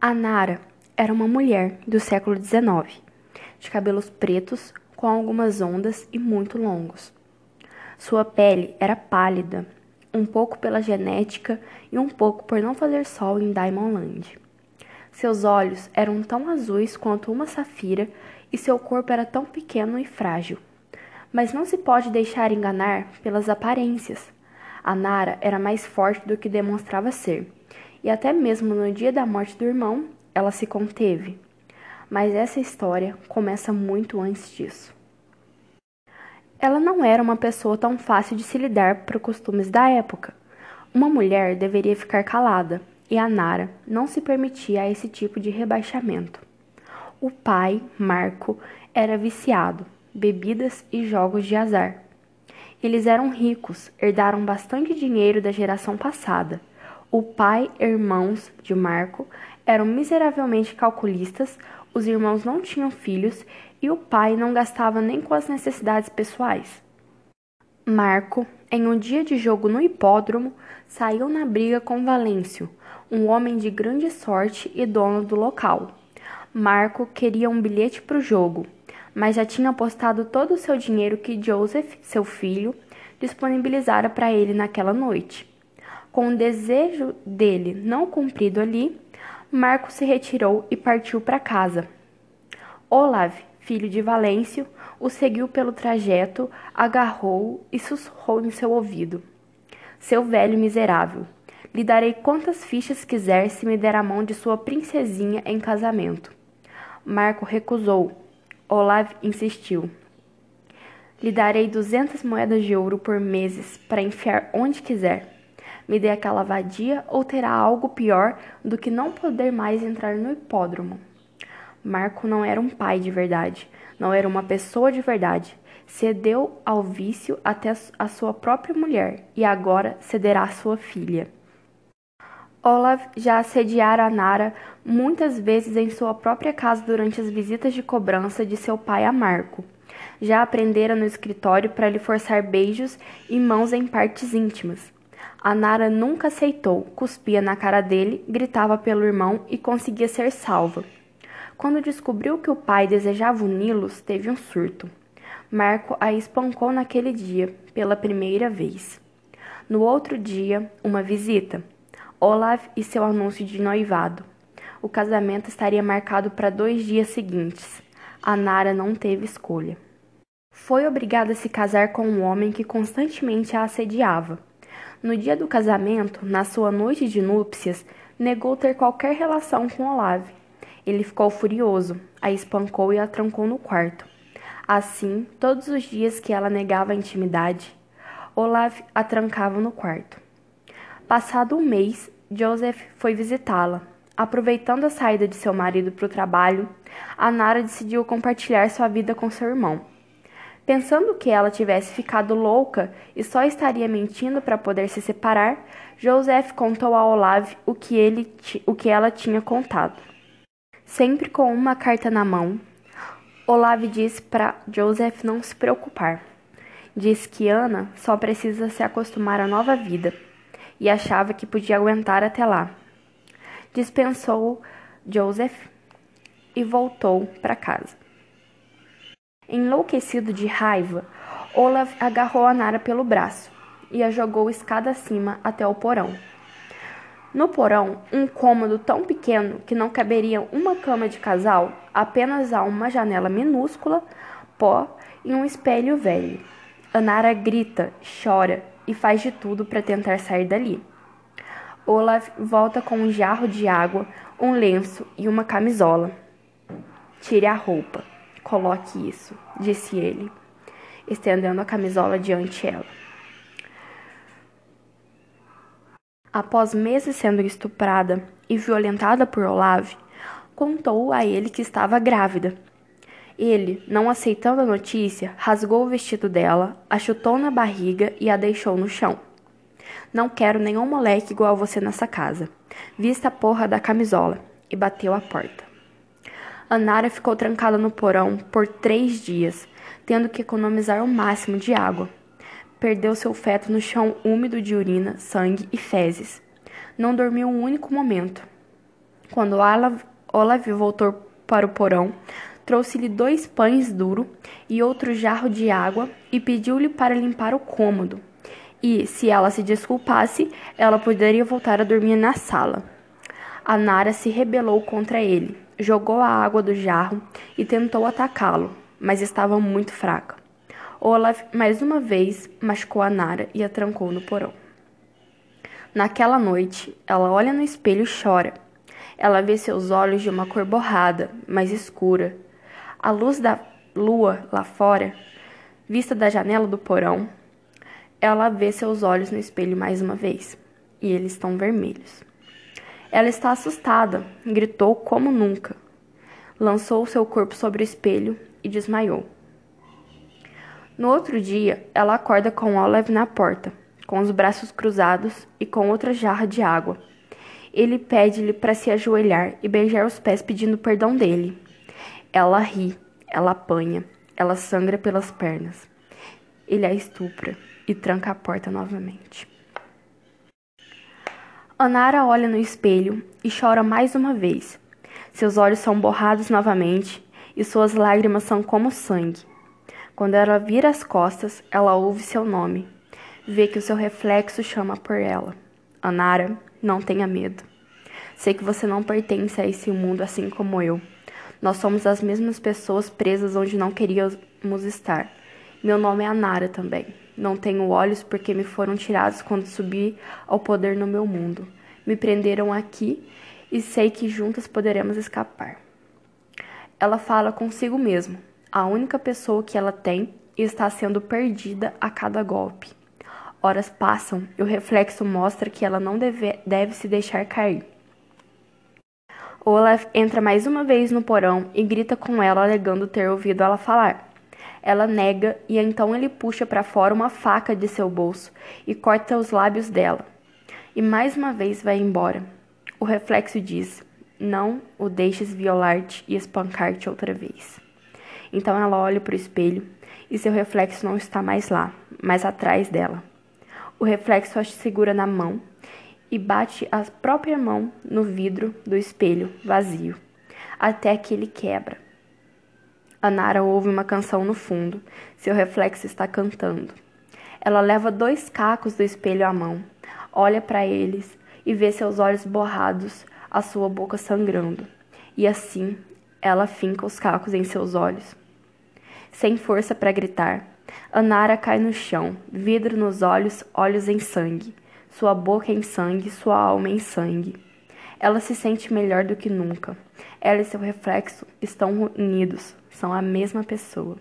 A Nara era uma mulher do século XIX, de cabelos pretos com algumas ondas e muito longos. Sua pele era pálida, um pouco pela genética e um pouco por não fazer sol em Diamond Land. Seus olhos eram tão azuis quanto uma safira e seu corpo era tão pequeno e frágil. Mas não se pode deixar enganar pelas aparências. A Nara era mais forte do que demonstrava ser, e até mesmo no dia da morte do irmão, ela se conteve. Mas essa história começa muito antes disso. Ela não era uma pessoa tão fácil de se lidar para os costumes da época. Uma mulher deveria ficar calada, e a Nara não se permitia esse tipo de rebaixamento. O pai, Marco, era viciado, bebidas e jogos de azar. Eles eram ricos, herdaram bastante dinheiro da geração passada. O pai e irmãos de Marco eram miseravelmente calculistas, os irmãos não tinham filhos e o pai não gastava nem com as necessidades pessoais. Marco, em um dia de jogo no hipódromo, saiu na briga com Valêncio, um homem de grande sorte e dono do local. Marco queria um bilhete para o jogo, mas já tinha apostado todo o seu dinheiro que Joseph, seu filho, disponibilizara para ele naquela noite. Com o desejo dele não cumprido ali, Marco se retirou e partiu para casa. Olav, filho de Valêncio, o seguiu pelo trajeto, agarrou e sussurrou em seu ouvido: Seu velho miserável, lhe darei quantas fichas quiser se me der a mão de sua princesinha em casamento. Marco recusou. Olav insistiu. Lhe darei duzentas moedas de ouro por meses para enfiar onde quiser. Me dê aquela vadia ou terá algo pior do que não poder mais entrar no hipódromo. Marco não era um pai de verdade, não era uma pessoa de verdade. Cedeu ao vício até a sua própria mulher e agora cederá à sua filha. Olaf já assediara Nara muitas vezes em sua própria casa durante as visitas de cobrança de seu pai a Marco. Já aprendera no escritório para lhe forçar beijos e mãos em partes íntimas. A Nara nunca aceitou, cuspia na cara dele, gritava pelo irmão e conseguia ser salva. Quando descobriu que o pai desejava uni-los, teve um surto. Marco a espancou naquele dia, pela primeira vez. No outro dia, uma visita. Olaf e seu anúncio de noivado. O casamento estaria marcado para dois dias seguintes. A Nara não teve escolha. Foi obrigada a se casar com um homem que constantemente a assediava. No dia do casamento, na sua noite de núpcias, negou ter qualquer relação com Olave. Ele ficou furioso, a espancou e a trancou no quarto. Assim, todos os dias que ela negava a intimidade, Olave a trancava no quarto. Passado um mês, Joseph foi visitá-la. Aproveitando a saída de seu marido para o trabalho, a Nara decidiu compartilhar sua vida com seu irmão. Pensando que ela tivesse ficado louca e só estaria mentindo para poder se separar, Joseph contou a Olave o que, ele, o que ela tinha contado. Sempre com uma carta na mão, Olave disse para Joseph não se preocupar. Diz que Ana só precisa se acostumar à nova vida e achava que podia aguentar até lá. Dispensou Joseph e voltou para casa. Enlouquecido de raiva, Olaf agarrou a Nara pelo braço e a jogou escada acima até o porão. No porão, um cômodo tão pequeno que não caberia uma cama de casal, apenas há uma janela minúscula, pó e um espelho velho. A Nara grita, chora e faz de tudo para tentar sair dali. Olaf volta com um jarro de água, um lenço e uma camisola. Tire a roupa. Coloque isso, disse ele, estendendo a camisola diante ela. Após meses sendo estuprada e violentada por Olave, contou a ele que estava grávida. Ele, não aceitando a notícia, rasgou o vestido dela, a chutou na barriga e a deixou no chão. Não quero nenhum moleque igual você nessa casa. Vista a porra da camisola e bateu a porta. Anara ficou trancada no porão por três dias, tendo que economizar o máximo de água. Perdeu seu feto no chão úmido de urina, sangue e fezes. Não dormiu um único momento. Quando Olaf voltou para o porão, trouxe-lhe dois pães duros e outro jarro de água e pediu-lhe para limpar o cômodo. E, se ela se desculpasse, ela poderia voltar a dormir na sala. A Nara se rebelou contra ele, jogou a água do jarro e tentou atacá-lo, mas estava muito fraca. Olaf, mais uma vez, machucou a Nara e a trancou no porão. Naquela noite, ela olha no espelho e chora. Ela vê seus olhos de uma cor borrada, mais escura. A luz da lua lá fora, vista da janela do porão, ela vê seus olhos no espelho mais uma vez, e eles estão vermelhos. Ela está assustada, gritou como nunca. Lançou seu corpo sobre o espelho e desmaiou. No outro dia, ela acorda com Olive na porta, com os braços cruzados e com outra jarra de água. Ele pede-lhe para se ajoelhar e beijar os pés pedindo perdão dele. Ela ri, ela apanha, ela sangra pelas pernas. Ele a estupra e tranca a porta novamente. Anara olha no espelho e chora mais uma vez. Seus olhos são borrados novamente e suas lágrimas são como sangue. Quando ela vira as costas, ela ouve seu nome. Vê que o seu reflexo chama por ela. Anara, não tenha medo. Sei que você não pertence a esse mundo assim como eu. Nós somos as mesmas pessoas presas onde não queríamos estar. Meu nome é Anara também. Não tenho olhos porque me foram tirados quando subi ao poder no meu mundo. Me prenderam aqui e sei que juntas poderemos escapar. Ela fala consigo mesma a única pessoa que ela tem está sendo perdida a cada golpe. Horas passam e o reflexo mostra que ela não deve, deve se deixar cair. Olaf entra mais uma vez no porão e grita com ela, alegando ter ouvido ela falar. Ela nega e então ele puxa para fora uma faca de seu bolso e corta os lábios dela. E mais uma vez vai embora. O reflexo diz: Não o deixes violar-te e espancar-te outra vez. Então ela olha para o espelho e seu reflexo não está mais lá, mas atrás dela. O reflexo a segura na mão e bate a própria mão no vidro do espelho vazio, até que ele quebra. A Nara ouve uma canção no fundo, seu reflexo está cantando. Ela leva dois cacos do espelho à mão, olha para eles e vê seus olhos borrados, a sua boca sangrando. E assim ela finca os cacos em seus olhos. Sem força para gritar, Anara cai no chão, vidro nos olhos, olhos em sangue, sua boca em sangue, sua alma em sangue. Ela se sente melhor do que nunca. Ela e seu reflexo estão unidos, são a mesma pessoa.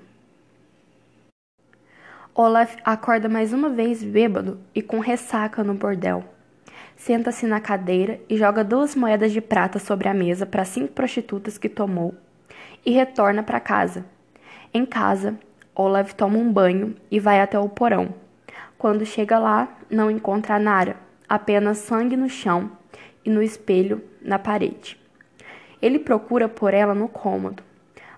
Olaf acorda mais uma vez bêbado e com ressaca no bordel. Senta-se na cadeira e joga duas moedas de prata sobre a mesa para cinco prostitutas que tomou e retorna para casa. Em casa, Olaf toma um banho e vai até o porão. Quando chega lá, não encontra a Nara, apenas sangue no chão e no espelho na parede. Ele procura por ela no cômodo,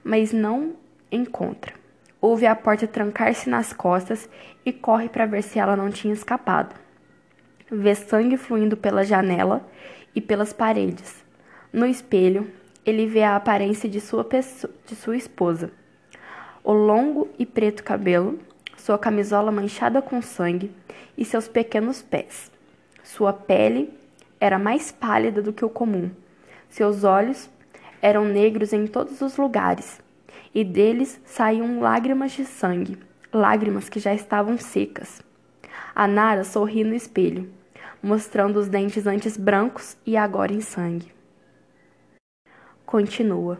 mas não encontra. Ouve a porta trancar-se nas costas e corre para ver se ela não tinha escapado vê sangue fluindo pela janela e pelas paredes. No espelho, ele vê a aparência de sua, pessoa, de sua esposa. O longo e preto cabelo, sua camisola manchada com sangue e seus pequenos pés. Sua pele era mais pálida do que o comum. Seus olhos eram negros em todos os lugares, e deles saíam lágrimas de sangue, lágrimas que já estavam secas. A Nara sorri no espelho mostrando os dentes antes brancos e agora em sangue. Continua.